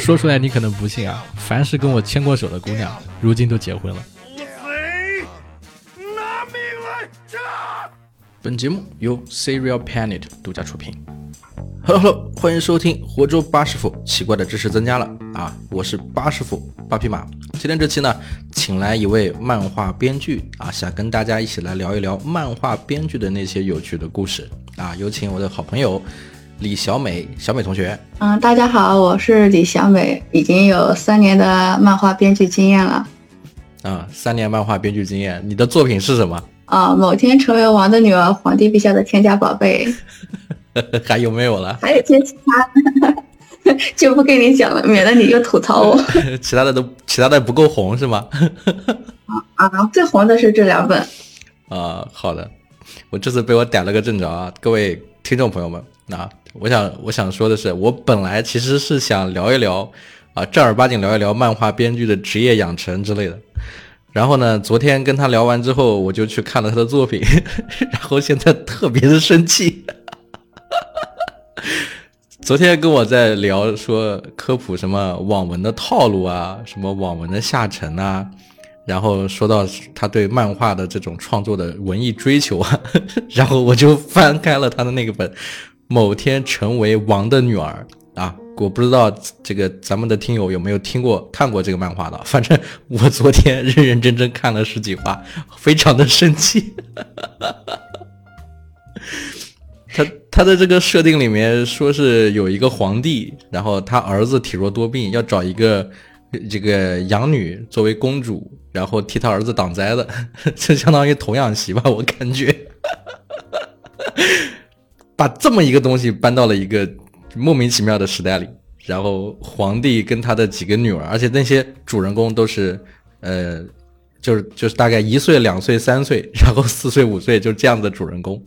说出来你可能不信啊，凡是跟我牵过手的姑娘，如今都结婚了。拿命来炸！本节目由 Serial Planet 独家出品。Hello，欢迎收听活捉八师傅，奇怪的知识增加了啊！我是八师傅八匹马。今天这期呢，请来一位漫画编剧啊，想跟大家一起来聊一聊漫画编剧的那些有趣的故事啊。有请我的好朋友李小美，小美同学。嗯，大家好，我是李小美，已经有三年的漫画编剧经验了。啊，三年漫画编剧经验，你的作品是什么？啊，某天成为王的女儿，皇帝陛下的天价宝贝。还有没有了？还有些其他的，就不跟你讲了，免得你又吐槽我。其他的都，其他的不够红是吗？啊啊，最红的是这两本。啊，好的，我这次被我逮了个正着啊，各位听众朋友们，那我想我想说的是，我本来其实是想聊一聊啊，正儿八经聊一聊漫画编剧的职业养成之类的。然后呢，昨天跟他聊完之后，我就去看了他的作品，然后现在特别的生气。昨天跟我在聊说科普什么网文的套路啊，什么网文的下沉啊，然后说到他对漫画的这种创作的文艺追求啊，然后我就翻开了他的那个本《某天成为王的女儿》啊，我不知道这个咱们的听友有没有听过看过这个漫画的，反正我昨天认认真真看了十几话，非常的生气。他他的这个设定里面说是有一个皇帝，然后他儿子体弱多病，要找一个这个养女作为公主，然后替他儿子挡灾的，就相当于童养媳吧，我感觉，把这么一个东西搬到了一个莫名其妙的时代里，然后皇帝跟他的几个女儿，而且那些主人公都是呃，就是就是大概一岁、两岁、三岁，然后四岁、五岁，就这样的主人公。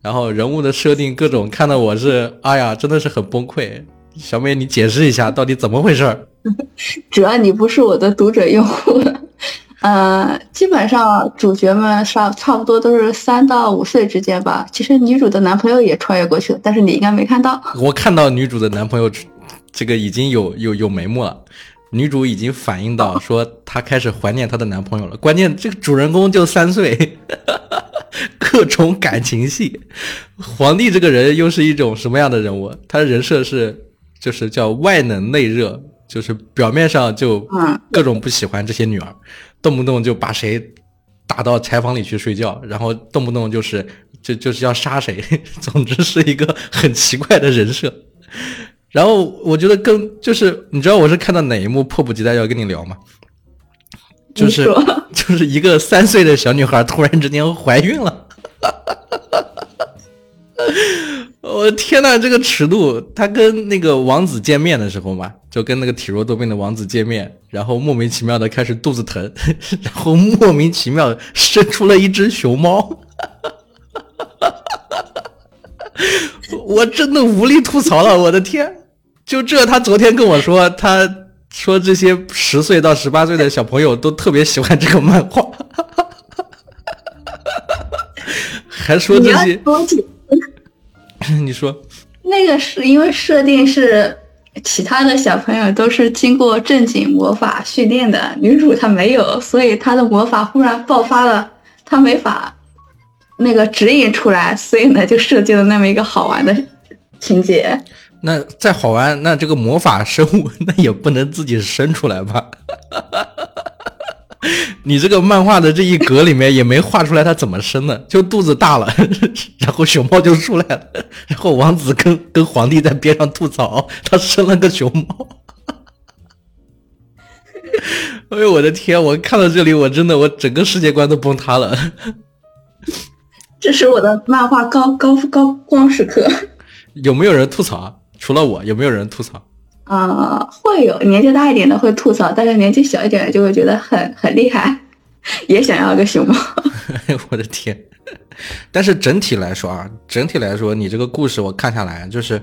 然后人物的设定各种看的我是，哎呀，真的是很崩溃。小美，你解释一下到底怎么回事儿？主要你不是我的读者用户，呃，基本上主角们差差不多都是三到五岁之间吧。其实女主的男朋友也穿越过去了，但是你应该没看到。我看到女主的男朋友，这个已经有有有眉目了。女主已经反映到 说她开始怀念她的男朋友了。关键这个主人公就三岁。各种感情戏，皇帝这个人又是一种什么样的人物？他的人设是，就是叫外冷内热，就是表面上就各种不喜欢这些女儿，动不动就把谁打到柴房里去睡觉，然后动不动就是就就是要杀谁，总之是一个很奇怪的人设。然后我觉得更就是你知道我是看到哪一幕迫不及待要跟你聊吗？就是就是一个三岁的小女孩突然之间怀孕了，我天呐，这个尺度！他跟那个王子见面的时候嘛，就跟那个体弱多病的王子见面，然后莫名其妙的开始肚子疼，然后莫名其妙生出了一只熊猫，我真的无力吐槽了，我的天！就这，他昨天跟我说他。说这些十岁到十八岁的小朋友都特别喜欢这个漫画，还说这些。你说，那个是因为设定是其他的小朋友都是经过正经魔法训练的，女主她没有，所以她的魔法忽然爆发了，她没法那个指引出来，所以呢就设计了那么一个好玩的情节。那再好玩，那这个魔法生物 那也不能自己生出来吧？你这个漫画的这一格里面也没画出来它怎么生的，就肚子大了，然后熊猫就出来了，然后王子跟跟皇帝在边上吐槽，他生了个熊猫。哎呦我的天！我看到这里，我真的我整个世界观都崩塌了。这是我的漫画高高高光时刻。有没有人吐槽？除了我，有没有人吐槽？啊，会有年纪大一点的会吐槽，但是年纪小一点的就会觉得很很厉害，也想要个熊猫。我的天！但是整体来说啊，整体来说，你这个故事我看下来就是，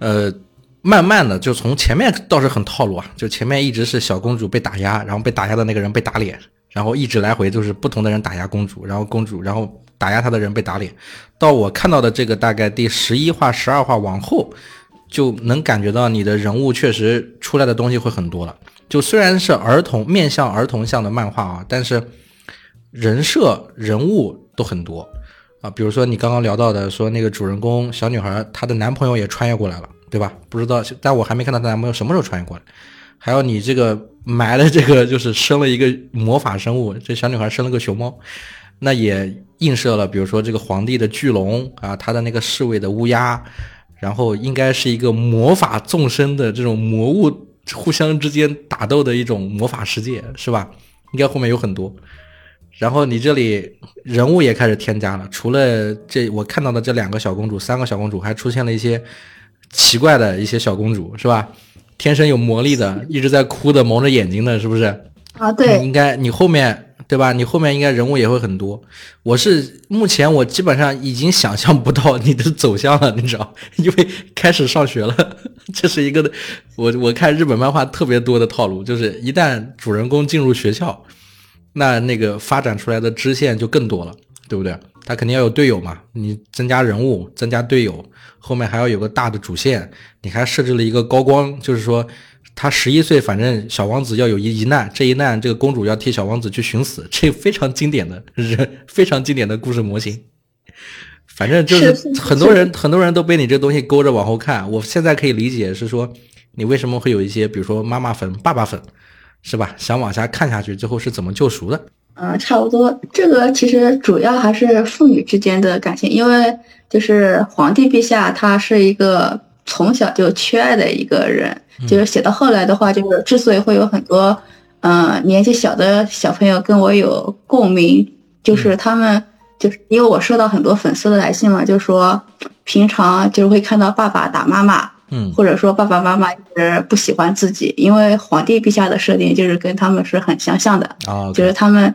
呃，慢慢的就从前面倒是很套路啊，就前面一直是小公主被打压，然后被打压的那个人被打脸，然后一直来回就是不同的人打压公主，然后公主，然后。打压他的人被打脸，到我看到的这个大概第十一话、十二话往后，就能感觉到你的人物确实出来的东西会很多了。就虽然是儿童面向儿童向的漫画啊，但是人设人物都很多啊。比如说你刚刚聊到的，说那个主人公小女孩，她的男朋友也穿越过来了，对吧？不知道，但我还没看到她男朋友什么时候穿越过来。还有你这个埋了这个，就是生了一个魔法生物，这小女孩生了个熊猫，那也映射了，比如说这个皇帝的巨龙啊，他的那个侍卫的乌鸦，然后应该是一个魔法纵深的这种魔物互相之间打斗的一种魔法世界，是吧？应该后面有很多。然后你这里人物也开始添加了，除了这我看到的这两个小公主、三个小公主，还出现了一些奇怪的一些小公主，是吧？天生有魔力的，一直在哭的，蒙着眼睛的，是不是？啊，对，应该你后面对吧？你后面应该人物也会很多。我是目前我基本上已经想象不到你的走向了，你知道？因为开始上学了，这是一个我我看日本漫画特别多的套路，就是一旦主人公进入学校，那那个发展出来的支线就更多了，对不对？他肯定要有队友嘛，你增加人物，增加队友，后面还要有个大的主线。你还设置了一个高光，就是说他十一岁，反正小王子要有一一难，这一难这个公主要替小王子去寻死，这非常经典的人，非常经典的故事模型。反正就是很多人很多人都被你这东西勾着往后看。我现在可以理解是说你为什么会有一些，比如说妈妈粉、爸爸粉，是吧？想往下看下去，最后是怎么救赎的？嗯，差不多。这个其实主要还是父女之间的感情，因为就是皇帝陛下他是一个从小就缺爱的一个人，就是写到后来的话，就是之所以会有很多嗯年纪小的小朋友跟我有共鸣，就是他们就是因为我收到很多粉丝的来信嘛，就说平常就是会看到爸爸打妈妈，嗯，或者说爸爸妈妈一直不喜欢自己，因为皇帝陛下的设定就是跟他们是很相像的啊，就是他们。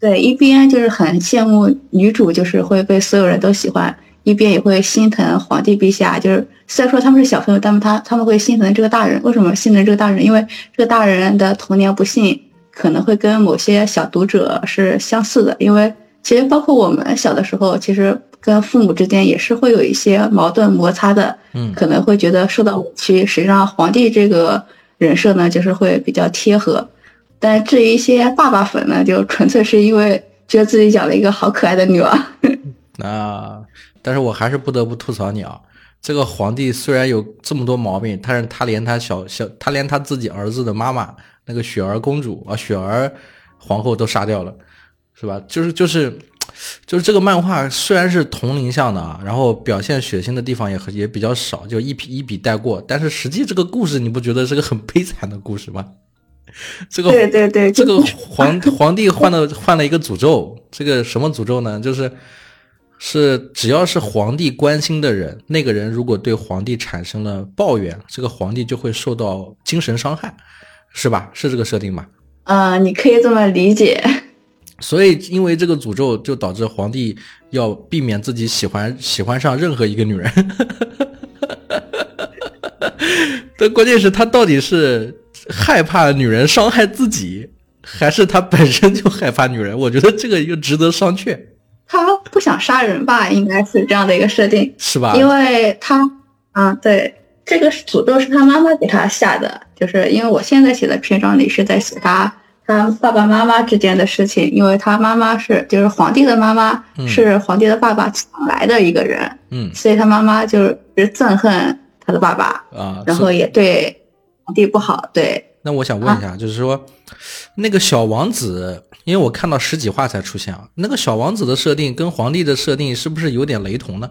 对，一边就是很羡慕女主，就是会被所有人都喜欢，一边也会心疼皇帝陛下。就是虽然说他们是小朋友，但是他他们会心疼这个大人。为什么心疼这个大人？因为这个大人的童年不幸可能会跟某些小读者是相似的。因为其实包括我们小的时候，其实跟父母之间也是会有一些矛盾摩擦的。嗯，可能会觉得受到委屈。实际上，皇帝这个人设呢，就是会比较贴合。但至于一些爸爸粉呢，就纯粹是因为觉得自己养了一个好可爱的女儿。啊，但是我还是不得不吐槽你啊！这个皇帝虽然有这么多毛病，但是他连他小小，他连他自己儿子的妈妈那个雪儿公主啊，雪儿皇后都杀掉了，是吧？就是就是就是这个漫画虽然是同龄向的啊，然后表现血腥的地方也也比较少，就一笔一笔带过，但是实际这个故事你不觉得是个很悲惨的故事吗？这个对对对，这个皇皇帝换了换了一个诅咒，这个什么诅咒呢？就是是只要是皇帝关心的人，那个人如果对皇帝产生了抱怨，这个皇帝就会受到精神伤害，是吧？是这个设定吗？啊，你可以这么理解。所以因为这个诅咒，就导致皇帝要避免自己喜欢喜欢上任何一个女人。但关键是，他到底是？害怕女人伤害自己，还是他本身就害怕女人？我觉得这个又值得商榷。他不想杀人吧，应该是这样的一个设定，是吧？因为他，啊，对，这个诅咒是他妈妈给他下的，就是因为我现在写的篇章里是在写他他爸爸妈妈之间的事情，因为他妈妈是就是皇帝的妈妈是皇帝的爸爸抢来的一个人，嗯，所以他妈妈就是憎恨他的爸爸啊，然后也对。皇帝不好，对。那我想问一下，就是说，那个小王子，因为我看到十几话才出现啊，那个小王子的设定跟皇帝的设定是不是有点雷同呢？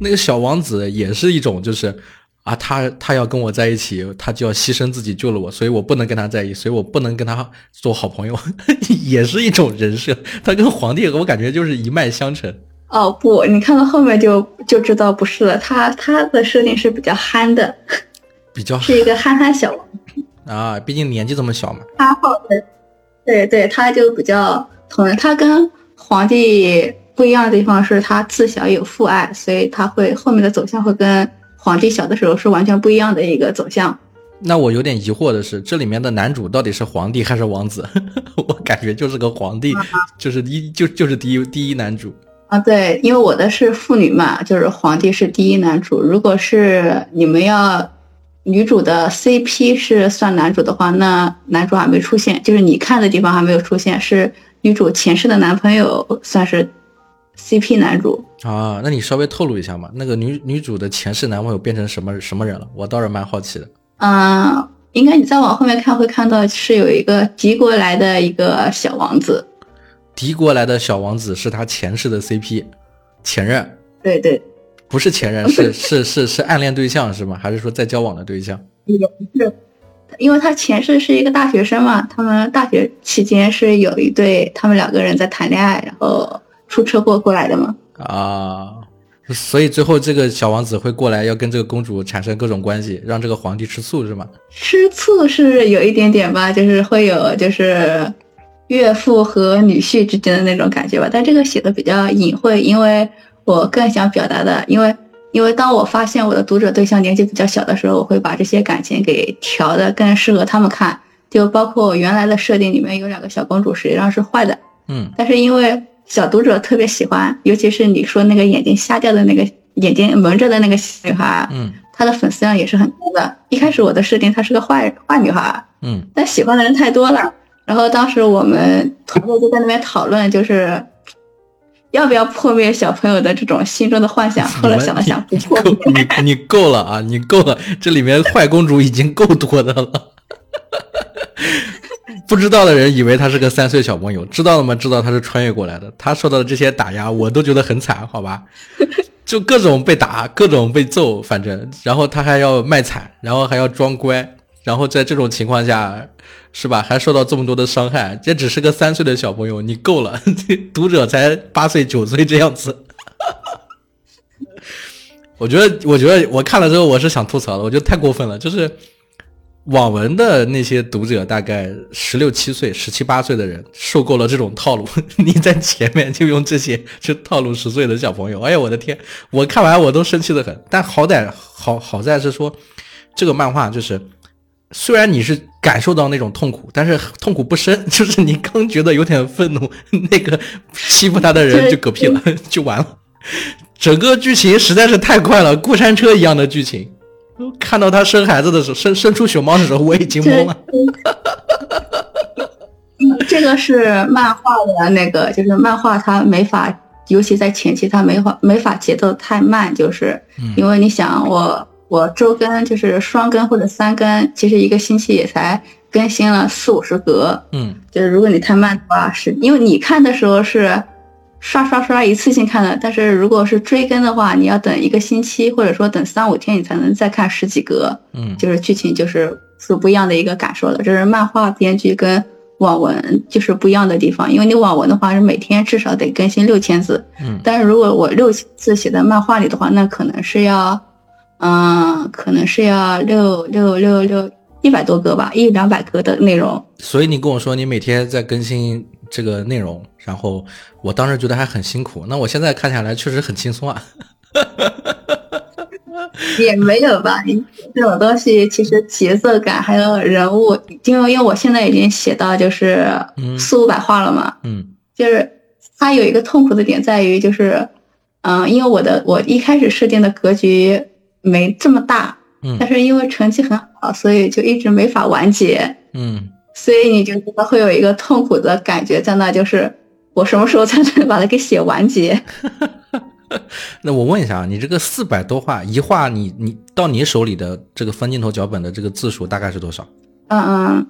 那个小王子也是一种，就是啊，他他要跟我在一起，他就要牺牲自己救了我，所以我不能跟他在一起，所以我不能跟他做好朋友，也是一种人设。他跟皇帝，我感觉就是一脉相承。哦不，你看到后面就就知道不是了，他他的设定是比较憨的。比较是一个憨憨小王啊，毕竟年纪这么小嘛。他后来，对对，他就比较同他跟皇帝不一样的地方是他自小有父爱，所以他会后面的走向会跟皇帝小的时候是完全不一样的一个走向。那我有点疑惑的是，这里面的男主到底是皇帝还是王子？我感觉就是个皇帝，就是一就就是第一第一男主。啊，对，因为我的是妇女嘛，就是皇帝是第一男主。如果是你们要女主的 CP 是算男主的话，那男主还没出现，就是你看的地方还没有出现，是女主前世的男朋友算是 CP 男主。啊，那你稍微透露一下嘛？那个女女主的前世男朋友变成什么什么人了？我倒是蛮好奇的。嗯，应该你再往后面看会看到是有一个敌国来的一个小王子。敌国来的小王子是他前世的 CP，前任对对，不是前任，是是是是暗恋对象是吗？还是说在交往的对象？也不是，因为他前世是一个大学生嘛，他们大学期间是有一对，他们两个人在谈恋爱，然后出车祸过来的嘛。啊，所以最后这个小王子会过来要跟这个公主产生各种关系，让这个皇帝吃醋是吗？吃醋是有一点点吧，就是会有就是岳父和女婿之间的那种感觉吧，但这个写的比较隐晦，因为我更想表达的，因为因为当我发现我的读者对象年纪比较小的时候，我会把这些感情给调的更适合他们看，就包括我原来的设定里面有两个小公主实际上是坏的，嗯但是因为小读者特别喜欢，尤其是你说那个眼睛瞎掉的那个眼睛蒙着的那个女孩，嗯她的粉丝量也是很高的。一开始我的设定她是个坏坏女孩，嗯但喜欢的人太多了。然后当时我们团队就在那边讨论，就是要不要破灭小朋友的这种心中的幻想。后来想了想，不破灭。你你够了啊！你够了，这里面坏公主已经够多的了。不知道的人以为他是个三岁小朋友，知道了吗？知道他是穿越过来的。他受到的这些打压，我都觉得很惨，好吧？就各种被打，各种被揍，反正，然后他还要卖惨，然后还要装乖，然后在这种情况下，是吧？还受到这么多的伤害，这只是个三岁的小朋友，你够了，这读者才八岁九岁这样子。我觉得，我觉得我看了之后，我是想吐槽的，我觉得太过分了。就是网文的那些读者，大概十六七岁、十七八岁的人，受够了这种套路。你在前面就用这些去套路十岁的小朋友，哎呀，我的天！我看完我都生气的很。但好歹好好在是说，这个漫画就是，虽然你是感受到那种痛苦，但是痛苦不深，就是你刚觉得有点愤怒，那个欺负他的人就嗝屁了，就完了。整个剧情实在是太快了，过山车一样的剧情。看到他生孩子的时候，生生出熊猫的时候，我已经懵了。这个是漫画的那个，就是漫画它没法，尤其在前期它没法没法节奏太慢，就是因为你想我我周更就是双更或者三更，其实一个星期也才更新了四五十格，嗯。就是如果你太慢的话，是因为你看的时候是刷刷刷一次性看的，但是如果是追更的话，你要等一个星期或者说等三五天，你才能再看十几格，嗯。就是剧情就是是不一样的一个感受了。这是漫画编剧跟网文就是不一样的地方，因为你网文的话是每天至少得更新六千字，嗯。但是如果我六千字写在漫画里的话，那可能是要，嗯，可能是要六六六六一百多个吧，一两百个的内容。所以你跟我说你每天在更新这个内容，然后我当时觉得还很辛苦。那我现在看下来确实很轻松啊。也没有吧，这种东西其实节奏感还有人物，因为因为我现在已经写到就是嗯四五百话了嘛，嗯就是它有一个痛苦的点在于就是，嗯、因为我的我一开始设定的格局没这么大，嗯但是因为成绩很好，所以就一直没法完结，嗯，所以你就觉得会有一个痛苦的感觉在那，就是我什么时候才能把它给写完结？那我问一下啊，你这个四百多画一画你，你到你手里的这个分镜头脚本的这个字数大概是多少？嗯嗯，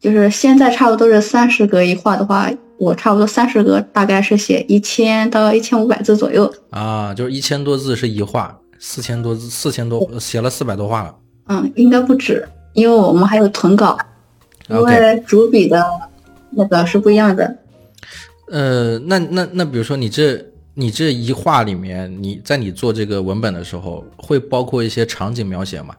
就是现在差不多是三十格一画的话，我差不多三十格大概是写一千到一千五百字左右。啊，就是一千多字是一话，四千多字，四千多写了四百多话了。嗯，应该不止，因为我们还有誊稿，因为主笔的那个是不一样的。呃，那那那，比如说你这你这一画里面，你在你做这个文本的时候，会包括一些场景描写吗？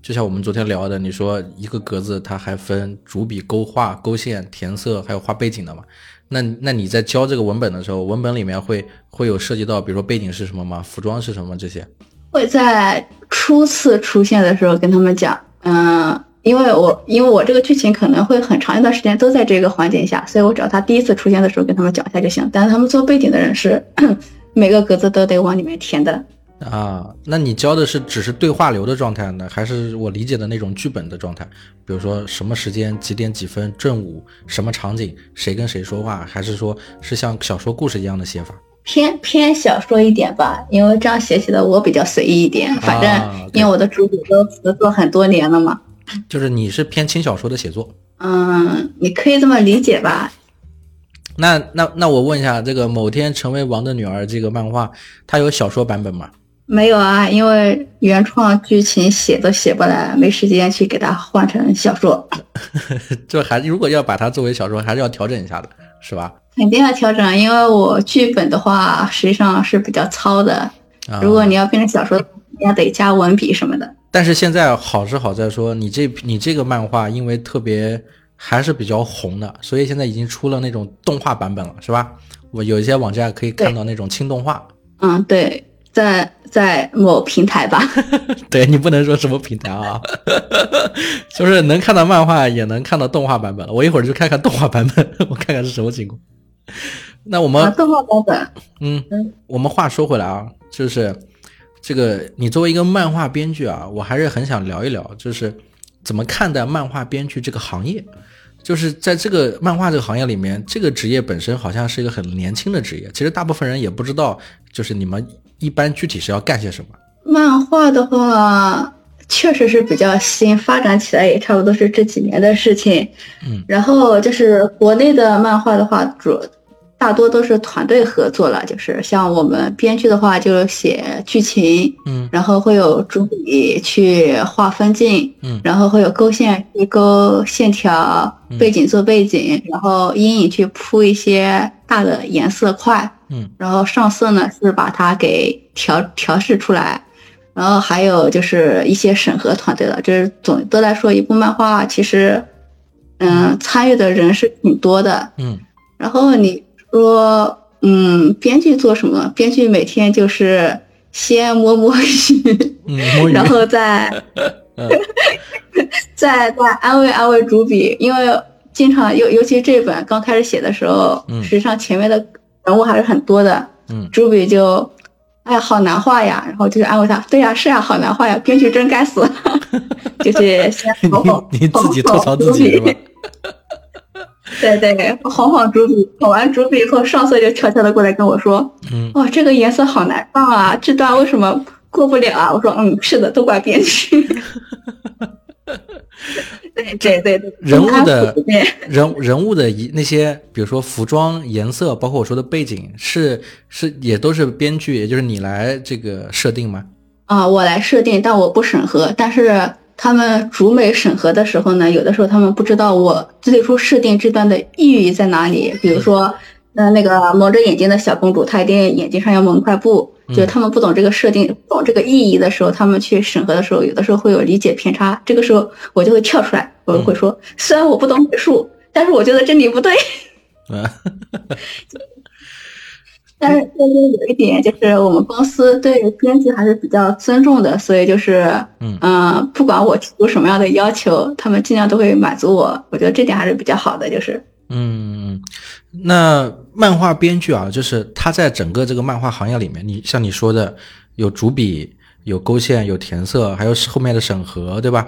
就像我们昨天聊的，你说一个格子它还分主笔勾画、勾线、填色，还有画背景的嘛？那那你在教这个文本的时候，文本里面会会有涉及到，比如说背景是什么吗？服装是什么这些？会在初次出现的时候跟他们讲，嗯，因为我因为我这个剧情可能会很长一段时间都在这个环境下，所以我只要他第一次出现的时候跟他们讲一下就行。但是他们做背景的人是 每个格子都得往里面填的。啊，那你教的是只是对话流的状态呢，还是我理解的那种剧本的状态？比如说什么时间几点几分正午什么场景谁跟谁说话，还是说是像小说故事一样的写法？偏偏小说一点吧，因为这样写起来我比较随意一点。反啊正因为我的主笔都合作很多年了嘛，就是你是偏轻小说的写作。嗯，你可以这么理解吧。那那那我问一下，这个某天成为王的女儿这个漫画，它有小说版本吗？没有啊，因为原创剧情写都写不来，没时间去给它换成小说，就还如果要把它作为小说，还是要调整一下的，是吧？肯定要调整。因为我剧本的话，实际上是比较糙的，啊、如果你要变成小说，你要得加文笔什么的。但是现在好是好在说，你这你这个漫画因为特别还是比较红的，所以现在已经出了那种动画版本了，是吧？我有一些网站可以看到那种轻动画。嗯，对，在在某平台吧。对你不能说什么平台啊，就是能看到漫画，也能看到动画版本了。我一会儿就看看动画版本，我看看是什么情况。那我们、啊，动画版本，嗯嗯，我们话说回来啊，就是这个你作为一个漫画编剧啊，我还是很想聊一聊，就是怎么看待漫画编剧这个行业。就是在这个漫画这个行业里面，这个职业本身好像是一个很年轻的职业，其实大部分人也不知道，就是你们一般具体是要干些什么。漫画的话，确实是比较新，发展起来也差不多是这几年的事情。嗯，然后就是国内的漫画的话，主大多都是团队合作了，就是像我们编剧的话，就写剧情，嗯。然后会有主笔去画分镜，嗯。然后会有勾线去勾线条，背景做背景，然后阴影去铺一些大的颜色块，嗯然后上色呢是把它给调调试出来，然后还有就是一些审核团队了。就是总的来说，一部漫画其实，嗯，参与的人是挺多的。嗯然后你说，嗯，编剧做什么？编剧每天就是先摸摸鱼，嗯，摸鱼。然后再嗯 再再安慰安慰主笔，因为经常尤尤其这本刚开始写的时候，嗯实际上前面的人物还是很多的，嗯主笔就，哎呀，好难画呀，然后就是安慰他，对呀，是呀，好难画呀，编剧真该死，就是先哄哄你你自己吐槽自己是吧？对对，哄哄主笔，哄完主笔以后，上色就悄悄的过来跟我说，嗯哇，这个颜色好难放啊，这段为什么过不了啊？我说，嗯，是的，都怪编剧。对对对对，人物的 人人物的一那些，比如说服装、颜色，包括我说的背景，是是也都是编剧，也就是你来这个设定吗？啊，我来设定，但我不审核。但是他们主美审核的时候呢，有的时候他们不知道我最初设定这段的意义在哪里。比如说，那那个蒙着眼睛的小公主，她一定眼睛上要蒙块布，就是他们不懂这个设定、不懂这个意义的时候，他们去审核的时候，有的时候会有理解偏差。这个时候我就会跳出来，我会说，虽然我不懂美术，但是我觉得这里不对。嗯 但是这边有一点就是，我们公司对编剧还是比较尊重的，所以就是，嗯呃不管我提出什么样的要求，他们尽量都会满足我。我觉得这点还是比较好的，就是，嗯，那漫画编剧啊，就是他在整个这个漫画行业里面，你像你说的，有主笔、有勾线、有填色，还有后面的审核，对吧？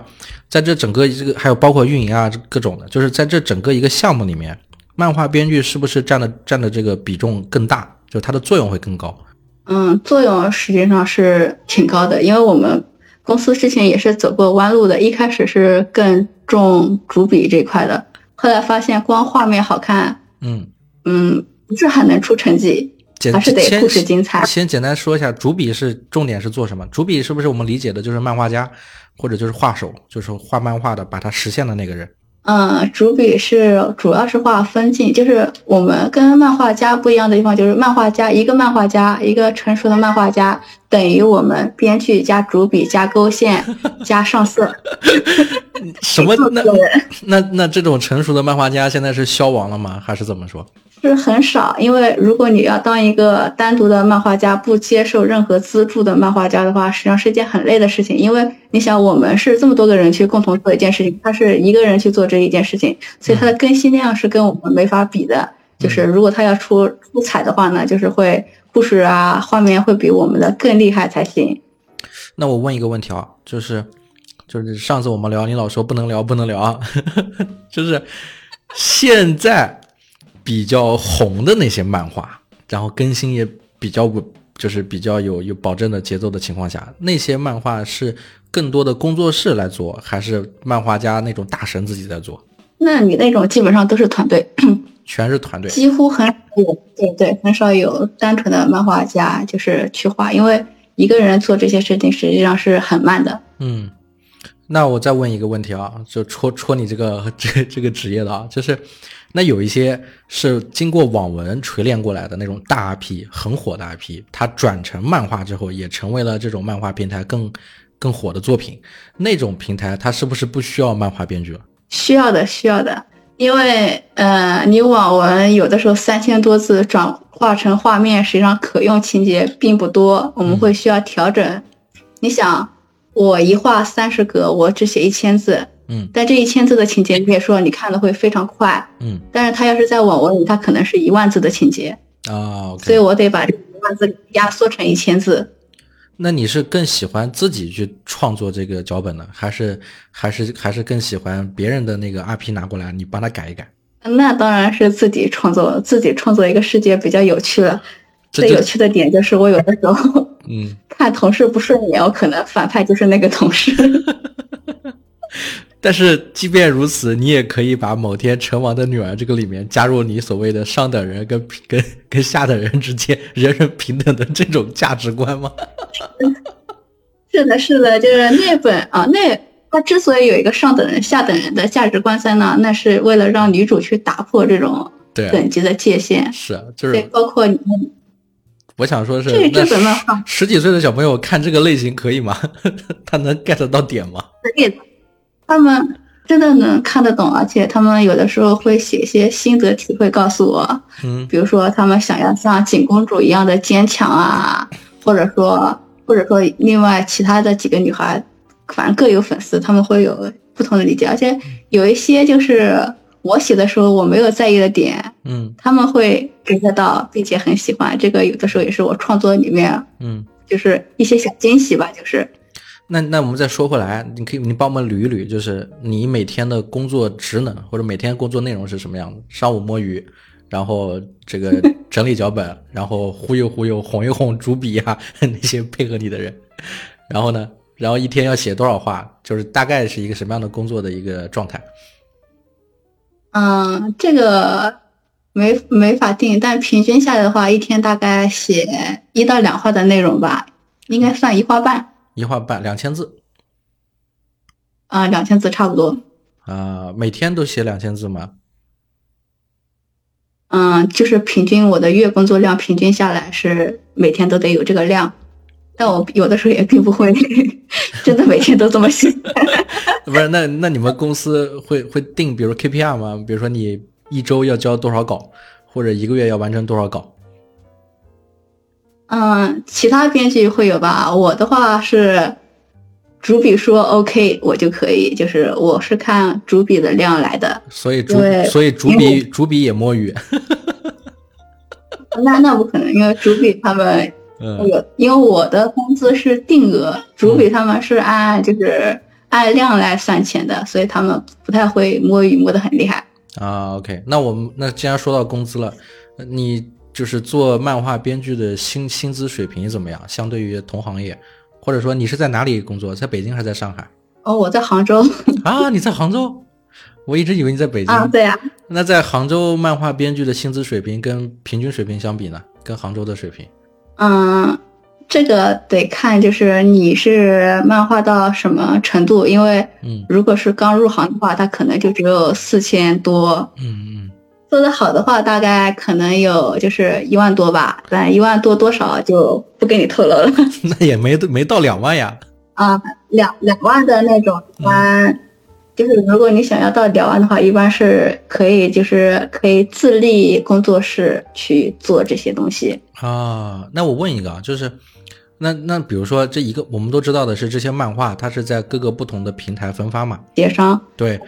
在这整个这个还有包括运营啊，各种的，就是在这整个一个项目里面，漫画编剧是不是占的占的这个比重更大？就是它的作用会更高？嗯，作用实际上是挺高的，因为我们公司之前也是走过弯路的，一开始是更重主笔这块的，后来发现光画面好看，嗯，嗯，不是很能出成绩，简还是得故事精彩。先简单说一下，主笔是重点是做什么？主笔是不是我们理解的就是漫画家，或者就是画手，就是画漫画的，把它实现的那个人？嗯，主笔是主要是画分镜，就是我们跟漫画家不一样的地方，就是漫画家一个漫画家，一个成熟的漫画家等于我们编剧加主笔加勾线 加上色，什么？那个那那这种成熟的漫画家现在是消亡了吗？还是怎么说？是很少，因为如果你要当一个单独的漫画家，不接受任何资助的漫画家的话，实际上是一件很累的事情。因为你想，我们是这么多个人去共同做一件事情，他是一个人去做这一件事情，所以他的更新量是跟我们没法比的。就是如果他要出出彩的话呢，就是会故事啊、画面会比我们的更厉害才行。那我问一个问题啊，就是就是上次我们聊，你老说不能聊，不能聊啊，就是现在比较红的那些漫画，然后更新也比较稳，就是比较有有保证的节奏的情况下，那些漫画是更多的工作室来做，还是漫画家那种大神自己在做？那你那种基本上都是团队，全是团队，几乎很少有，对对，很少有单纯的漫画家就是去画，因为一个人做这些事情实际上是很慢的。嗯，那我再问一个问题啊，就戳戳你这个这这个职业的啊，就是那有一些是经过网文锤炼过来的那种大 IP，很火的 IP，它转成漫画之后，也成为了这种漫画平台更更火的作品。那种平台它是不是不需要漫画编剧了？需要的，需要的，因为呃，你网文有的时候三千多字转化成画面，实际上可用情节并不多，我们会需要调整。你想，我一画三十格，我只写一千字，嗯但这一千字的情节，你也说你看的会非常快，嗯但是他要是在网文里，他可能是一万字的情节，啊所以。我得把这一万字压缩成一千字。那你是更喜欢自己去创作这个脚本呢，还是还是还是更喜欢别人的那个 IP 拿过来，你帮他改一改？那当然是自己创作，自己创作一个世界比较有趣了。最有趣的点就是，我有的时候嗯。看同事不顺眼，我可能反派就是那个同事。但是即便如此，你也可以把某天成王的女儿这个里面加入你所谓的上等人跟跟跟下等人之间人人平等的这种价值观吗？是的，是的，就是那本啊，那他之所以有一个上等人、下等人的价值观在那，那是为了让女主去打破这种等级的界限。是啊，就，是包括你我想说是这那这本漫画十十几岁的小朋友看这个类型可以吗？他能 get 到点吗？可以的，他们真的能看得懂，而且他们有的时候会写一些心得体会告诉我，嗯比如说他们想要像景公主一样的坚强啊，或者说或者说另外其他的几个女孩，反正各有粉丝，他们会有不同的理解，而且有一些就是我写的时候我没有在意的点，嗯他们会 get 到，并且很喜欢。这个有的时候也是我创作里面嗯。就是一些小惊喜吧，就是。那那我们再说回来，你可以你帮我们捋一捋，就是你每天的工作职能或者每天工作内容是什么样的？上午摸鱼，然后这个 整理脚本，然后忽悠忽悠、哄一哄主笔啊 那些配合你的人，然后呢，然后一天要写多少话，就是大概是一个什么样的工作的一个状态？嗯，这个没没法定，但平均下来的话，一天大概写一到两话的内容吧，应该算一话半，一话半两千字啊、两千字差不多。啊、每天都写两千字吗？嗯，就是平均我的月工作量平均下来是每天都得有这个量，但我有的时候也并不会 真的每天都这么写。不是，那那你们公司会会定，比如 KPI 吗？比如说你一周要交多少稿，或者一个月要完成多少稿？嗯，其他编剧会有吧？我的话是主笔说 OK，我就可以，就是我是看主笔的量来的。所以主对所以主笔主笔也摸鱼，那那不可能，因为主笔他们 嗯有，因为我的工资是定额，主笔他们是按就是按量来算钱的，所以他们不太会摸鱼摸得很厉害。啊，OK，那我们那既然说到工资了，呃你就是做漫画编剧的薪薪资水平怎么样？相对于同行业，或者说你是在哪里工作？在北京还是在上海？哦，我在杭州 啊，你在杭州？我一直以为你在北京。啊，对呀、那在杭州漫画编剧的薪资水平跟平均水平相比呢？跟杭州的水平？嗯，这个得看就是你是漫画到什么程度，因为嗯如果是刚入行的话，他可能就只有四千多，嗯嗯，做的好的话，大概可能有就是一万多吧，但一万多多少就不给你透露了。那也没没到两万呀。啊，两两万的那种，一般就是如果你想要到两万的话，一般是可以就是可以自立工作室去做这些东西。啊，那我问一个啊，就是，那那比如说这一个我们都知道的是这些漫画，它是在各个不同的平台分发嘛，协商，对，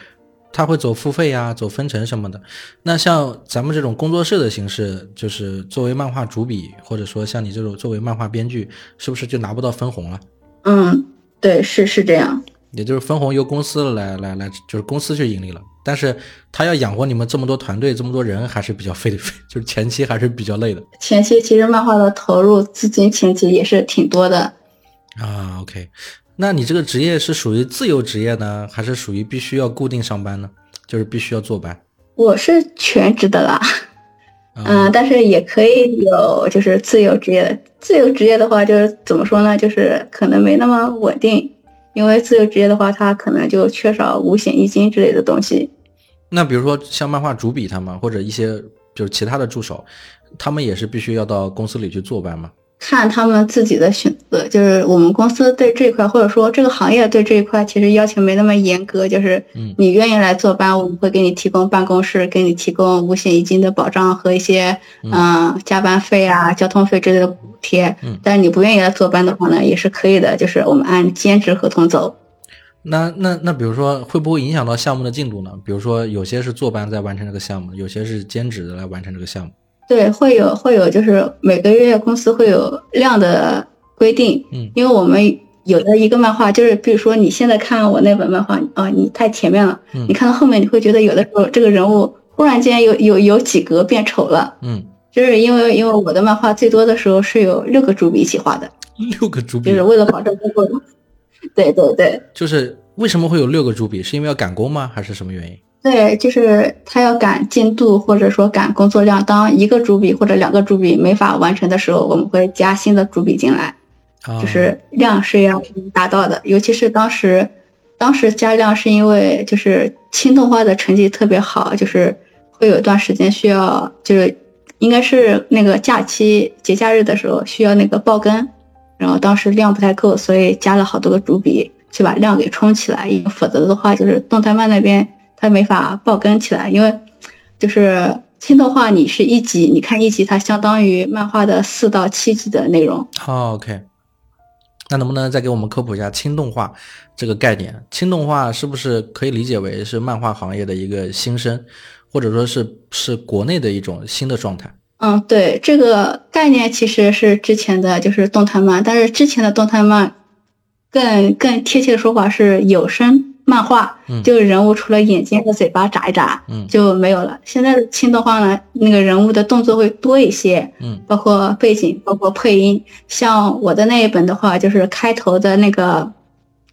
它会走付费呀、走分成什么的。那像咱们这种工作室的形式，就是作为漫画主笔，或者说像你这种作为漫画编剧，是不是就拿不到分红了？嗯，对，是是这样。也就是分红由公司来来来，就是公司去盈利了。但是他要养活你们这么多团队、这么多人，还是比较费的费，就是前期还是比较累的前期其实漫画的投入资金前期也是挺多的。啊。OK，那你这个职业是属于自由职业呢，还是属于必须要固定上班呢？就是必须要坐班？我是全职的啦，啊嗯，但是也可以有就是自由职业的。自由职业的话，就是怎么说呢？就是可能没那么稳定，因为自由职业的话，它可能就缺少五险一金之类的东西。那比如说像漫画主笔他们，或者一些就是其他的助手，他们也是必须要到公司里去坐班吗？看他们自己的选择，就是我们公司对这一块，或者说这个行业对这一块，其实要求没那么严格。就是嗯你愿意来坐班，我们会给你提供办公室，给你提供五险一金的保障和一些嗯、加班费啊、交通费之类的补贴。嗯但是你不愿意来坐班的话呢，也是可以的，就是我们按兼职合同走。那那那比如说会不会影响到项目的进度呢？比如说有些是坐班在完成这个项目，有些是兼职的来完成这个项目。对，会有会有，就是每个月公司会有量的规定，嗯因为我们有的一个漫画，就是比如说你现在看我那本漫画啊、你太前面了，嗯你看到后面你会觉得有的时候这个人物忽然间有有有几格变丑了，嗯，就是因为因为我的漫画最多的时候是有六个主笔一起画的，六个主笔就是为了保证工作 量。对对对就是为什么会有六个主笔？是因为要赶工吗？还是什么原因？对，就是他要赶进度或者说赶工作量，当一个主笔或者两个主笔没法完成的时候，我们会加新的主笔进来。啊，就是量是要达到的，尤其是当时，当时加量是因为就是轻动画的成绩特别好，就是会有一段时间需要，就是应该是那个假期节假日的时候需要那个爆更，然后当时量不太够，所以加了好多个主笔去把量给冲起来，否则的话就是动态漫那边它没法爆更起来，因为 就是轻动画你是一集，你看一集它相当于漫画的四到七集的内容。好，OK。那能不能再给我们科普一下轻动画这个概念？轻动画是不是可以理解为是漫画行业的一个新生，或者说是是国内的一种新的状态？嗯，对，这个概念其实是之前的就是动态漫，但是之前的动态漫更更贴切的说法是有声漫画，嗯就是人物除了眼睛和嘴巴眨一眨，嗯就没有了。现在的轻动画呢，那个人物的动作会多一些，嗯包括背景，包括配音。像我的那一本的话，就是开头的那个，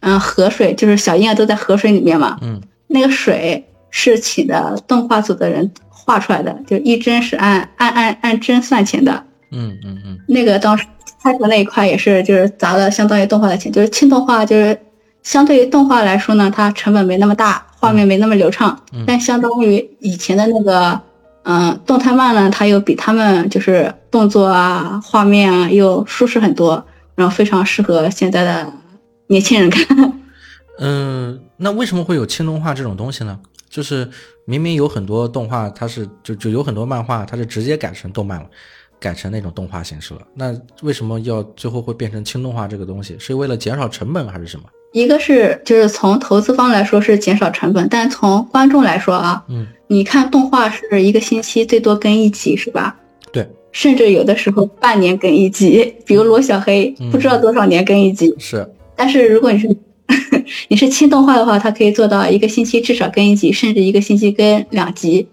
嗯，河水，就是小婴儿都在河水里面嘛，嗯那个水是请的动画组的人画出来的，就一帧是按按按按帧算钱的。嗯嗯嗯那个当时开头那一块也是，就是砸了相当于动画的钱，就是轻动画，就是相对于动画来说呢，它成本没那么大，画面没那么流畅，嗯但相当于以前的那个，嗯、动态漫呢，它又比他们就是动作啊、画面啊又舒适很多，然后非常适合现在的年轻人看。嗯，那为什么会有轻动画这种东西呢？就是明明有很多动画，它是就就有很多漫画，它是直接改成动漫了，改成那种动画形式了。那为什么要最后会变成轻动画这个东西？是为了减少成本还是什么？一个是就是从投资方来说是减少成本，但从观众来说啊，嗯，你看动画是一个星期最多更一集是吧？对，甚至有的时候半年更一集，比如罗小黑嗯不知道多少年更一集。是，但是如果你是 你是轻动画的话，它可以做到一个星期至少更一集，甚至一个星期更两集。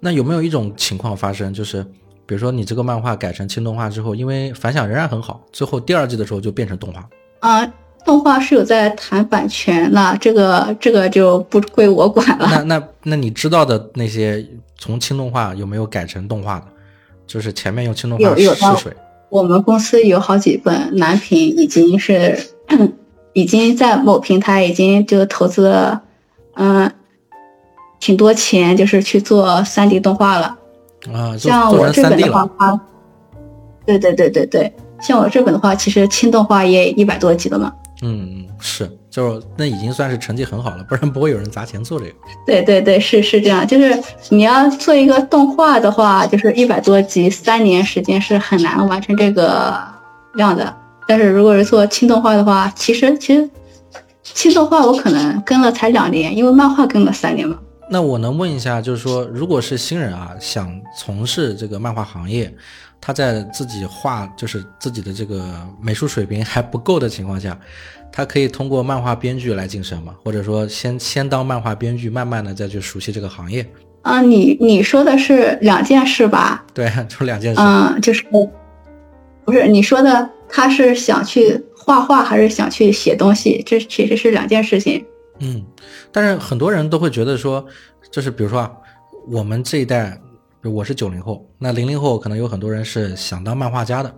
那有没有一种情况发生，就是比如说你这个漫画改成轻动画之后，因为反响仍然很好，最后第二季的时候就变成动画？啊、动画是有在谈版权那这个这个就不归我管了。那那那你知道的那些从轻动画有没有改成动画的？就是前面用轻动画试有水，我们公司有好几本蓝屏已经是 已经在某平台已经就投资了，嗯、挺多钱，就是去做三 D 动画了。啊，做像我这本的话对对对对对，像我这本的话，其实轻动画也一百多集了嘛。嗯，嗯，是就是那已经算是成绩很好了，不然不会有人砸钱做这个。对对对，是是这样，就是你要做一个动画的话，就是一百多集，三年时间是很难完成这个量的。但是如果是做轻动画的话，其实其实轻动画我可能跟了才两年，因为漫画跟了三年嘛。那我能问一下，就是说，如果是新人啊，想从事这个漫画行业，他在自己画就是自己的这个美术水平还不够的情况下，他可以通过漫画编剧来晋升嘛？或者说先先当漫画编剧，慢慢的再去熟悉这个行业？啊，你你说的是两件事吧？对，就两件事。嗯，就是不是你说的，他是想去画画还是想去写东西？这其实是两件事情。嗯，但是很多人都会觉得说，就是比如说啊，我们这一代，我是九零后，那零零后可能有很多人是想当漫画家的，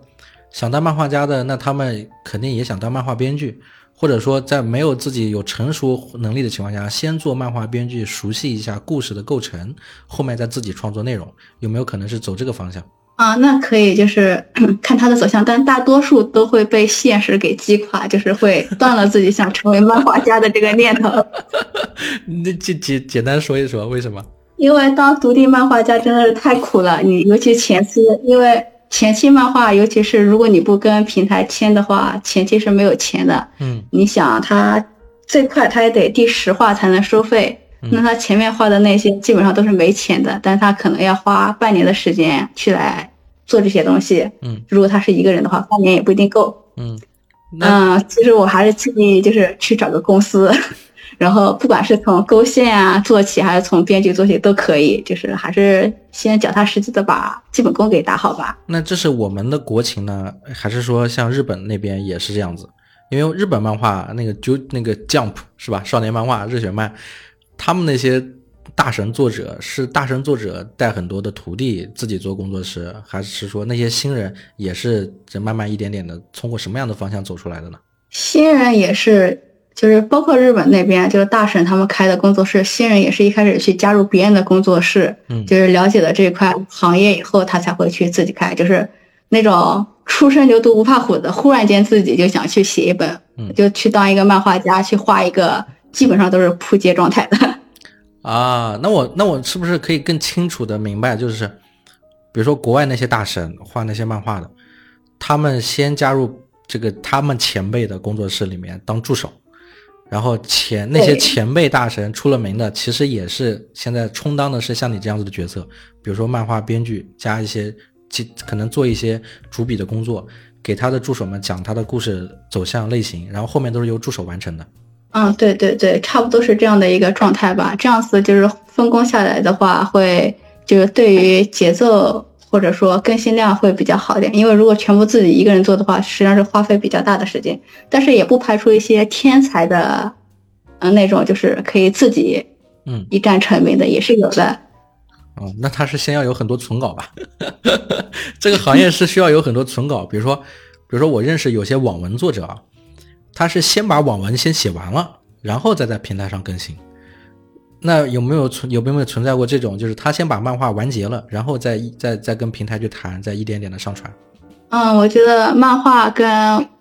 想当漫画家的，那他们肯定也想当漫画编剧，或者说在没有自己有成熟能力的情况下，先做漫画编剧，熟悉一下故事的构成，后面再自己创作内容，有没有可能是走这个方向？啊，那可以，就是 看他的走向，但大多数都会被现实给击垮，就是会断了自己想成为漫画家的这个念头。那简简简单说一说为什么？因为当独立漫画家真的是太苦了，你尤其前期，因为前期漫画，尤其是如果你不跟平台签的话，前期是没有钱的。嗯，你想他最快他也得第十话才能收费。那他前面画的那些基本上都是没钱的，但他可能要花半年的时间去来做这些东西。嗯，如果他是一个人的话，半年也不一定够。嗯，嗯，其实我还是建议就是去找个公司，然后不管是从勾线啊做起，还是从编剧做起都可以，就是还是先脚踏实地的把基本功给打好吧。那这是我们的国情呢，还是说像日本那边也是这样子？因为日本漫画那个就那个 Jump 是吧？少年漫画、热血漫。他们那些大神作者是大神作者带很多的徒弟自己做工作室，还是说那些新人也是这慢慢一点点的通过什么样的方向走出来的呢？新人也是，就是包括日本那边就是大神他们开的工作室，新人也是一开始去加入别人的工作室，嗯，就是了解了这块行业以后，他才会去自己开，就是那种初生牛犊不怕虎的，忽然间自己就想去写一本，嗯，就去当一个漫画家，去画一个。基本上都是扑街状态的 啊，那我那我是不是可以更清楚的明白，就是比如说国外那些大神画那些漫画的，他们先加入这个他们前辈的工作室里面当助手，然后前那些前辈大神出了名的，其实也是现在充当的是像你这样子的角色，比如说漫画编剧加一些，可能做一些主笔的工作，给他的助手们讲他的故事走向类型，然后后面都是由助手完成的。嗯，对对对，差不多是这样的一个状态吧。这样子就是分工下来的话，会就是对于节奏或者说更新量会比较好点。因为如果全部自己一个人做的话，实际上是花费比较大的时间。但是也不排除一些天才的，嗯，那种就是可以自己，嗯，一战成名的也是有的。哦，那他是先要有很多存稿吧？这个行业是需要有很多存稿。比如说，比如说我认识有些网文作者啊。他是先把网文先写完了，然后再在平台上更新。那有没有存有没有存在过这种，就是他先把漫画完结了，然后再再再跟平台去谈，再一点点的上传？嗯，我觉得漫画跟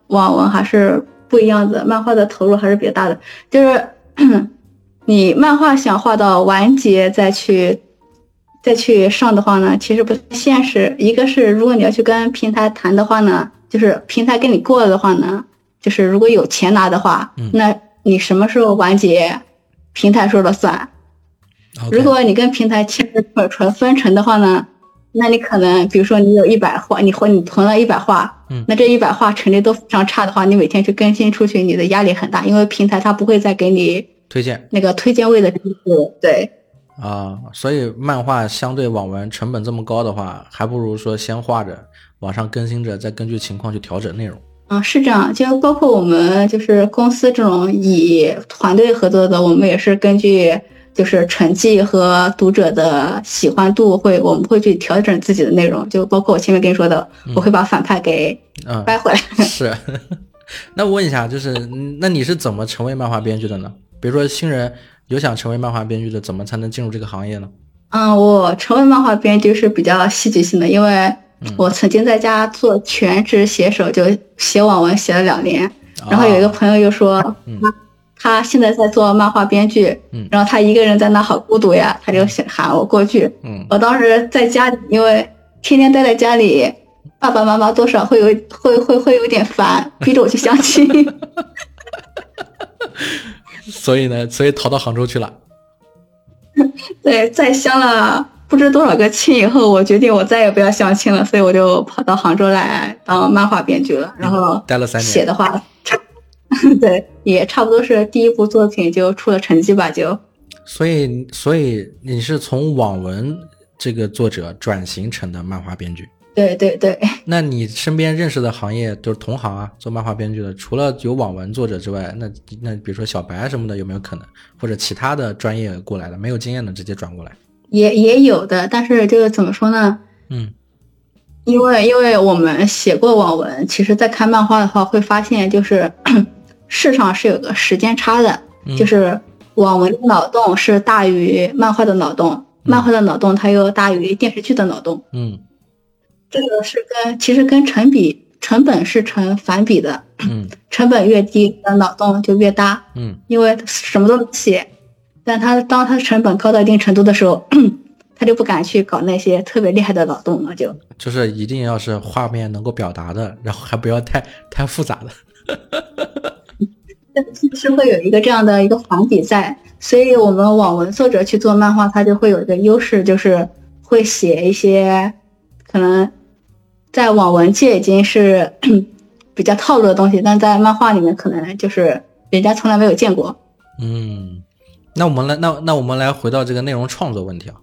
网文还是不一样的，漫画的投入还是比较大的。就是 你漫画想画到完结再去再去上的话呢，其实不现实。一个是如果你要去跟平台谈的话呢，就是平台跟你过了的话呢。就是如果有钱拿的话，那你什么时候完结，平台说了算。如果你跟平台签纯纯分成的话呢，那你可能比如说你有一百话，你或你囤了一百话，那这一百话成绩都非常差的话，你每天去更新出去，你的压力很大，因为平台它不会再给你推荐那个推荐位的支持。对啊，所以漫画相对网文成本这么高的话，还不如说先画着，网上更新着，再根据情况去调整内容。嗯，是这样，就包括我们就是公司这种以团队合作的，我们也是根据就是成绩和读者的喜欢度，会我们会去调整自己的内容。就包括我前面跟你说的，我会把反派给掰回来。是，那我问一下，就是那你是怎么成为漫画编剧的呢？比如说新人有想成为漫画编剧的，怎么才能进入这个行业呢？嗯，我成为漫画编剧是比较戏剧性的，因为。我曾经在家做全职写手，就写网文写了两年。然后有一个朋友又说，他现在在做漫画编剧，嗯然后他一个人在那好孤独呀，他就想喊我过去。嗯我当时在家里，因为天天待在家里，爸爸妈妈多少会有会会会有点烦，逼着我去相亲。所以呢，所以逃到杭州去了。对，在相了不知多少个亲以后，我决定我再也不要相亲了，所以我就跑到杭州来当漫画编剧了。然后待了三年写的话，差 对，也差不多是第一部作品就出了成绩吧，就所以，所以你是从网文这个作者转型成的漫画编剧。对对对。那你身边认识的行业就是同行啊，做漫画编剧的，除了有网文作者之外，那那比如说小白什么的，有没有可能，或者其他的专业过来的，没有经验的直接转过来？也也有的，但是这个怎么说呢？嗯。因为因为我们写过网文，其实在看漫画的话，会发现就是 世上是有个时间差的，嗯。就是网文的脑洞是大于漫画的脑洞，漫画的脑洞它又大于电视剧的脑洞。嗯。这个是跟其实跟成比成本是成反比的，嗯。成本越低，的脑洞就越大，嗯。因为什么都能写，但他当他成本高到一定程度的时候，他就不敢去搞那些特别厉害的脑洞了，就。就是一定要是画面能够表达的，然后还不要太太复杂的。是会有一个这样的一个环比在，所以我们网文作者去做漫画，他就会有一个优势，就是会写一些可能在网文界已经是 比较套路的东西，但在漫画里面可能就是人家从来没有见过。嗯，那我们来，那那我们来回到这个内容创作问题啊，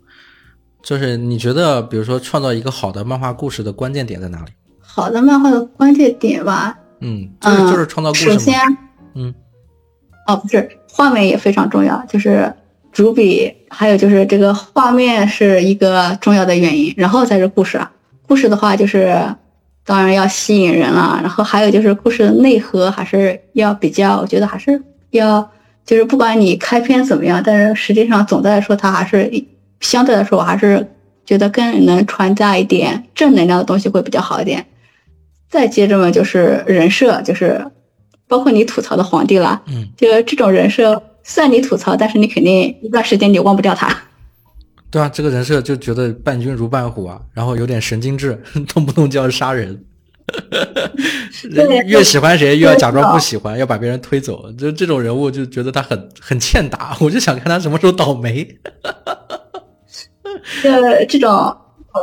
就是你觉得，比如说创造一个好的漫画故事的关键点在哪里？好的漫画的关键点吧，嗯，就是嗯就是创造故事首先。，嗯哦，不是，画面也非常重要，就是主笔，还有就是这个画面是一个重要的原因，然后才是故事啊。故事的话，就是当然要吸引人了，然后还有就是故事的内核还是要比较，我觉得还是要，就是不管你开篇怎么样，但是实际上总的来说，它还是相对来说，我还是觉得更能传达一点正能量的东西会比较好一点。再接着嘛，就是人设，就是包括你吐槽的皇帝啦，嗯，就这种人设，虽然你吐槽，但是你肯定一段时间你忘不掉他。对啊，这个人设就觉得伴君如伴虎啊，然后有点神经质，动不动就要杀人。对越喜欢谁，越要假装不喜欢，要把别人推走。就这种人物，就觉得他很很欠打。我就想看他什么时候倒霉。这这种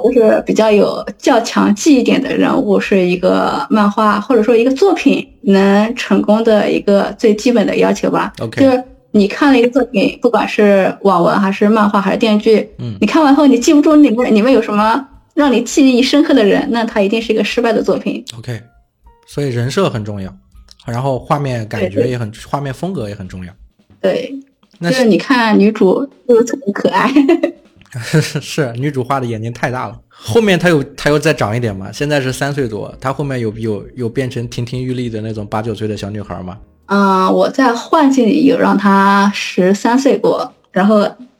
就是比较有较强记忆点的人物，是一个漫画或者说一个作品能成功的一个最基本的要求吧。OK 就是你看了一个作品，不管是网文还是漫画还是电视剧，嗯你看完后你记不住里面里面有什么让你记忆深刻的人，那他一定是一个失败的作品。OK，所以人设很重要，然后画面感觉也很，画面风格也很重要。对，那就是你看女主就是特别可爱。是是女主画的眼睛太大了，后面她有她又再长一点嘛？现在是三岁多，她后面有有有变成亭亭玉立的那种八九岁的小女孩吗？嗯，我在幻境里有让她十三岁过，然后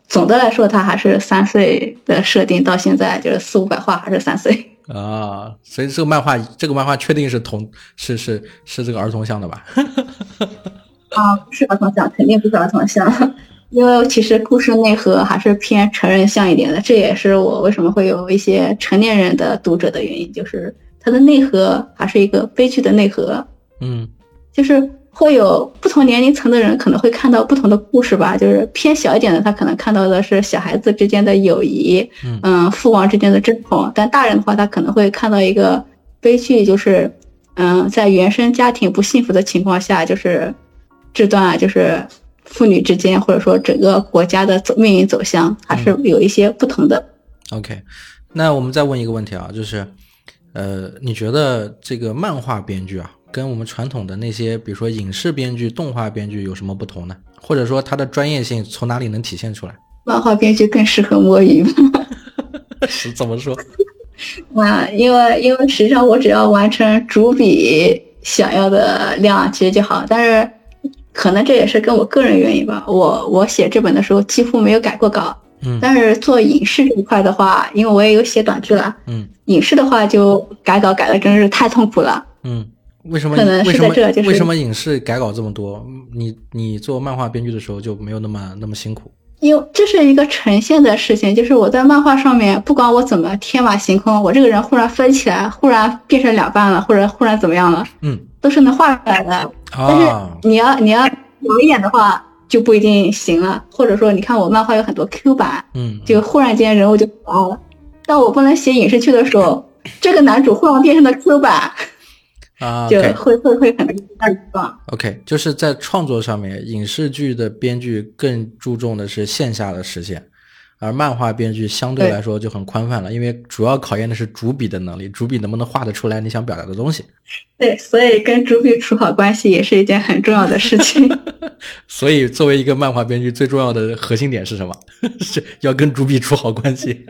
总的来说他还是三岁的设定，到现在就是四五百话还是三岁。啊，所以这个漫画这个漫画确定是童是是是这个儿童向的吧？啊，不是儿童向，肯定不是儿童向，因为其实故事内核还是偏成人向一点的，这也是我为什么会有一些成年人的读者的原因，就是它的内核还是一个悲剧的内核，嗯就是会有不同年龄层的人可能会看到不同的故事吧，就是偏小一点的，他可能看到的是小孩子之间的友谊，嗯。父王之间的争宠，但大人的话，他可能会看到一个悲剧，就是嗯，在原生家庭不幸福的情况下，就是这段就是父女之间，或者说整个国家的走命运走向，还是有一些不同的。，OK，那我们再问一个问题啊，就是呃，你觉得这个漫画编剧啊，跟我们传统的那些比如说影视编剧、动画编剧有什么不同呢？或者说它的专业性从哪里能体现出来？漫画编剧更适合摸鱼吗。是怎么说？啊，因为因为实际上我只要完成主笔想要的量，其实就好。但是可能这也是跟我个人原因吧。我我写这本的时候几乎没有改过稿，嗯但是做影视这一块的话，因为我也有写短剧了，嗯影视的话就改稿改的真是太痛苦了。嗯为什么可能是为什么在这就是为什么影视改稿这么多？你你做漫画编剧的时候就没有那么那么辛苦？因为这是一个呈现的事情，就是我在漫画上面，不管我怎么天马行空，我这个人忽然飞起来，忽然变成两半了，或者忽然怎么样了，嗯都是能画出来的。但是啊，你要你要表演的话，就不一定行了。或者说，你看我漫画有很多 Q 版，嗯，就忽然间人物就可爱了。但我不能写影视剧的时候，这个男主忽然变成了 Q 版，啊就会会会很。OK，就是在创作上面，影视剧的编剧更注重的是线下的实现，而漫画编剧相对对来说就很宽泛了，因为主要考验的是主笔的能力，主笔能不能画得出来你想表达的东西。对，所以跟主笔处好关系也是一件很重要的事情。所以，作为一个漫画编剧，最重要的核心点是什么？是要跟主笔处好关系。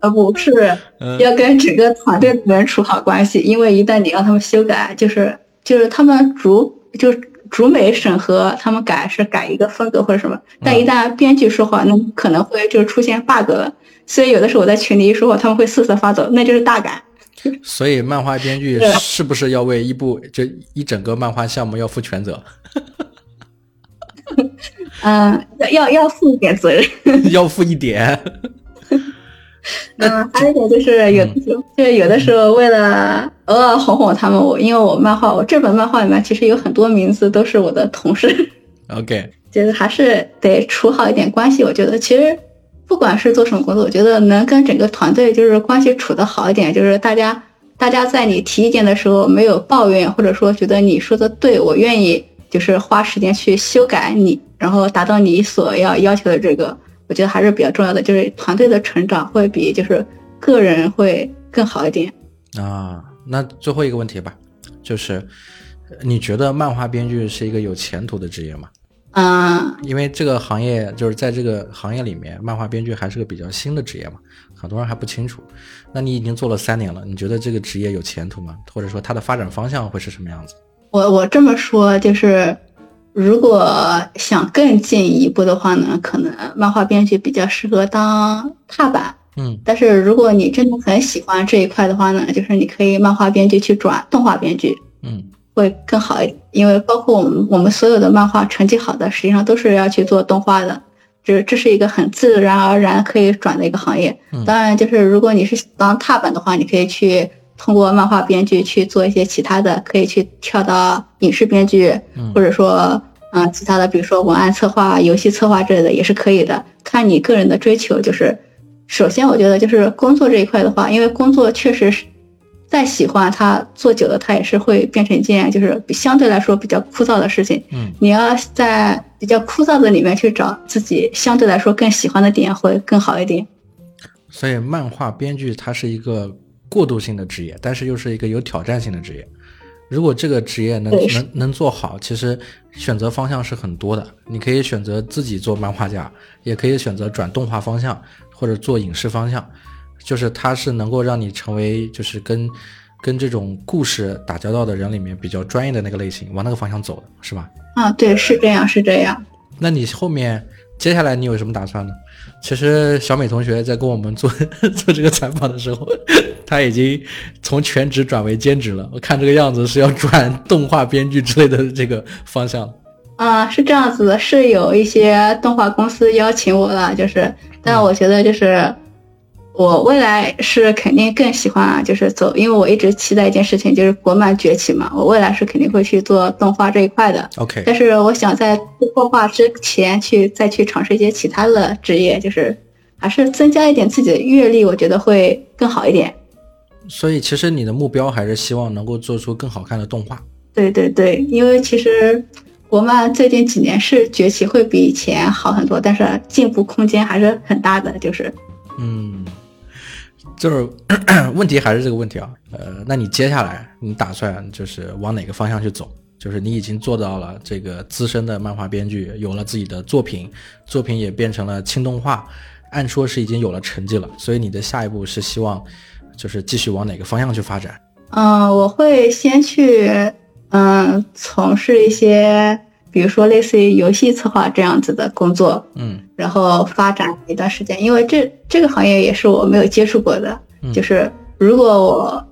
呃，不是嗯要跟整个团队的人处好关系，因为一旦你让他们修改，就是就是他们主就是主美审核，他们改是改一个风格或者什么，但一旦编剧说话，那可能会就出现 bug 了。所以有的时候我在群里一说话，他们会瑟瑟发抖，那就是大改。所以，漫画编剧对是不是要为一部就一整个漫画项目要负全责，嗯，要要要负一点责任。要负一点？嗯，还有一点就是有的时候，就是有的时候为了偶尔哄哄他们，我因为我漫画，我这本漫画里面其实有很多名字都是我的同事。OK，就是还是得处好一点关系。我觉得其实不管是做什么工作，我觉得能跟整个团队就是关系处得好一点，就是大家大家在你提意见的时候没有抱怨，或者说觉得你说的对，我愿意就是花时间去修改你，然后达到你所要要求的这个，我觉得还是比较重要的。就是团队的成长会比就是个人会更好一点。啊，那最后一个问题吧，就是呃你觉得漫画编剧是一个有前途的职业吗？啊，因为这个行业就是在这个行业里面，漫画编剧还是个比较新的职业嘛，很多人还不清楚。那你已经做了三年了，你觉得这个职业有前途吗？或者说它的发展方向会是什么样子？我我这么说就是，如果想更进一步的话呢，可能漫画编剧比较适合当踏板。嗯但是如果你真的很喜欢这一块的话呢，就是你可以漫画编剧去转动画编剧，嗯会更好一点。因为包括我们我们所有的漫画成绩好的，实际上都是要去做动画的。这这是一个很自然而然可以转的一个行业。嗯当然，就是如果你是当踏板的话，你可以去通过漫画编剧去做一些其他的，可以去跳到影视编剧，嗯或者说嗯、呃其他的，比如说文案策划、游戏策划之类的也是可以的，看你个人的追求。就是首先，我觉得就是工作这一块的话，因为工作确实是再喜欢它，做久了它也是会变成一件就是相对来说比较枯燥的事情。嗯你要在比较枯燥的里面去找自己相对来说更喜欢的点，会更好一点。所以漫画编剧它是一个过渡性的职业，但是又是一个有挑战性的职业。如果这个职业能能能做好，其实选择方向是很多的。你可以选择自己做漫画家，也可以选择转动画方向或者做影视方向，就是它是能够让你成为就是跟跟这种故事打交道的人里面比较专业的那个类型，往那个方向走的是吧？啊，对，是这样，是这样。那你后面接下来你有什么打算呢？其实小美同学在跟我们做 做这个采访的时候，她已经从全职转为兼职了。我看这个样子是要转动画编剧之类的这个方向。啊，是这样子的，是有一些动画公司邀请我了，就是，但我觉得就是我未来是肯定更喜欢啊就是走，因为我一直期待一件事情，就是国漫崛起嘛，我未来是肯定会去做动画这一块的。OK，但是我想在做动画之前去再去尝试一些其他的职业，就是还是增加一点自己的阅历，我觉得会更好一点。所以其实你的目标还是希望能够做出更好看的动画。对对对，因为其实国漫最近几年是崛起，会比以前好很多，但是进步空间还是很大的。就是嗯，就是 问题还是这个问题啊。呃，那你接下来你打算就是往哪个方向去走？就是你已经做到了这个资深的漫画编剧，有了自己的作品，作品也变成了轻动画，按说是已经有了成绩了。所以你的下一步是希望就是继续往哪个方向去发展？嗯、我会先去嗯、从事一些，比如说类似于游戏策划这样子的工作，嗯然后发展一段时间，因为这这个行业也是我没有接触过的。嗯就是如果我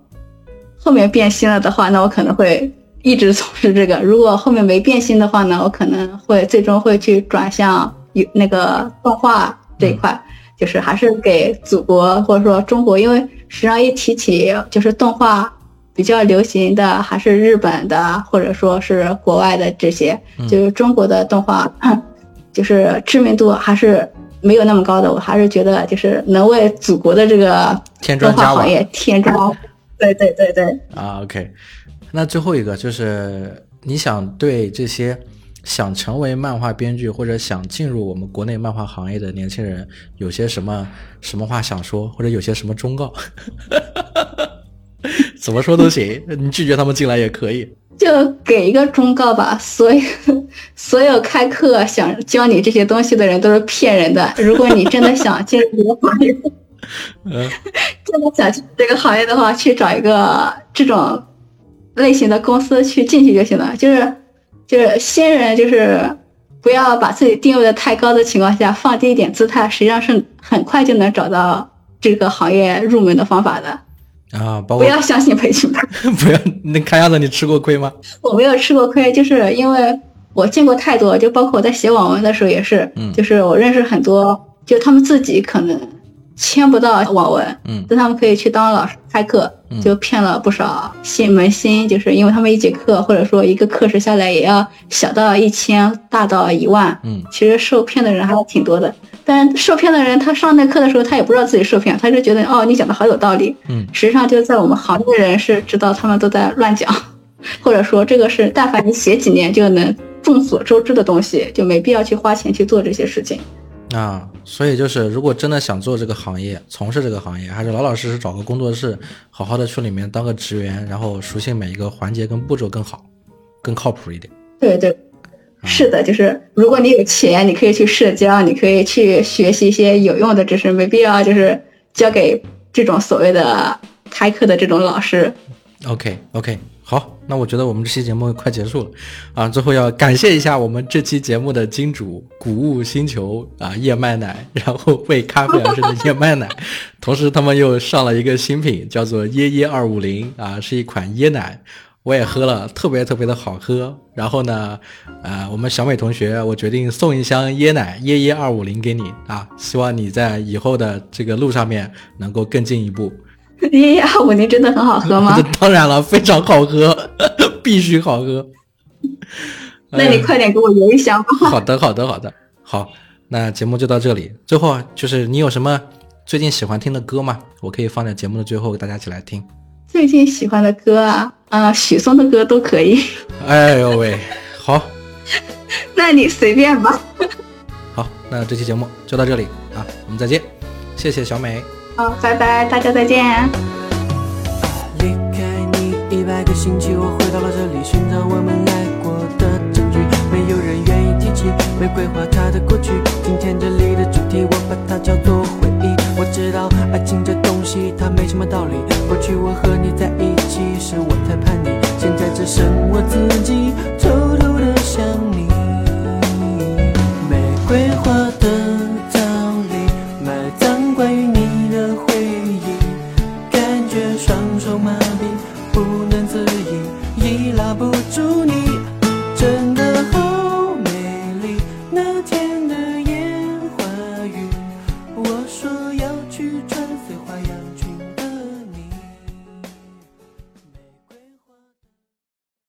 后面变心了的话，那我可能会一直从事这个；如果后面没变心的话呢，我可能会最终会去转向有那个动画这一块，就是还是给祖国或者说中国，因为实际上一提起就是动画。比较流行的还是日本的，或者说是国外的这些，就是中国的动画，就是知名度还是没有那么高的。我还是觉得就是能为祖国的这个动画行业添砖。对对对对。啊，OK。那最后一个就是你想对这些想成为漫画编剧或者想进入我们国内漫画行业的年轻人，有些什么什么话想说，或者有些什么忠告？怎么说都行，你拒绝他们进来也可以。就给一个忠告吧，所有所有开课想教你这些东西的人都是骗人的。如果你真的想进入这个行业，嗯，真的想进这个行业的话，去找一个这种类型的公司去进去就行了。就是就是新人，就是不要把自己定位的太高的情况下，放低一点姿态，实际上是很快就能找到这个行业入门的方法的。啊，包括不要相信培训班，不要。那看样子你吃过亏吗？我没有吃过亏，就是因为我见过太多，就包括我在写网文的时候也是，嗯，就是我认识很多，就他们自己可能。签不到网文，嗯，但他们可以去当老师开课，就骗了不少新门新，就是因为他们一节课或者说一个课时下来也要小到一千，大到一万，嗯，其实受骗的人还挺多的。但受骗的人他上那课的时候，他也不知道自己受骗，他就觉得哦，你讲的好有道理，嗯，实际上就在我们行业人是知道他们都在乱讲，或者说这个是但凡你写几年就能众所周知的东西，就没必要去花钱去做这些事情。啊，所以就是，如果真的想做这个行业，从事这个行业，还是老老实实找个工作室，好好的去里面当个职员，然后熟悉每一个环节跟步骤更好，更靠谱一点。对对，是的，就是如果你有钱，你可以去社交，你可以去学习一些有用的知识，没必要就是交给这种所谓的开课的这种老师。OK OK。好，那我觉得我们这期节目快结束了，啊，最后要感谢一下我们这期节目的金主谷物星球啊燕麦奶，然后为咖啡而生的燕麦奶，同时他们又上了一个新品，叫做椰椰二五零啊，是一款椰奶，我也喝了，特别特别的好喝。然后呢，呃，我们小美同学，我决定送一箱椰奶椰椰二五零给你啊，希望你在以后的这个路上面能够更进一步。椰椰二五零真的很好喝吗？当然了，非常好喝，必须好喝。那你快点给我邮一箱吧。好的，好的，好的，好。那节目就到这里。最后就是你有什么最近喜欢听的歌吗？我可以放在节目的最后，大家一起来听。最近喜欢的歌啊，啊，许嵩的歌都可以。哎呦喂，好。那你随便吧。好，那这期节目就到这里啊，我们再见，谢谢小美。好，拜拜，大家再见。离开你一百个星期，我回到了这里，寻找我们爱过的证据。没有人愿意提起玫瑰花它的过去。今天这里的主题，我把它叫做回忆。我知道爱情这东西，它没什么道理。过去我和你在一起是，我太叛逆，现在只剩我自己，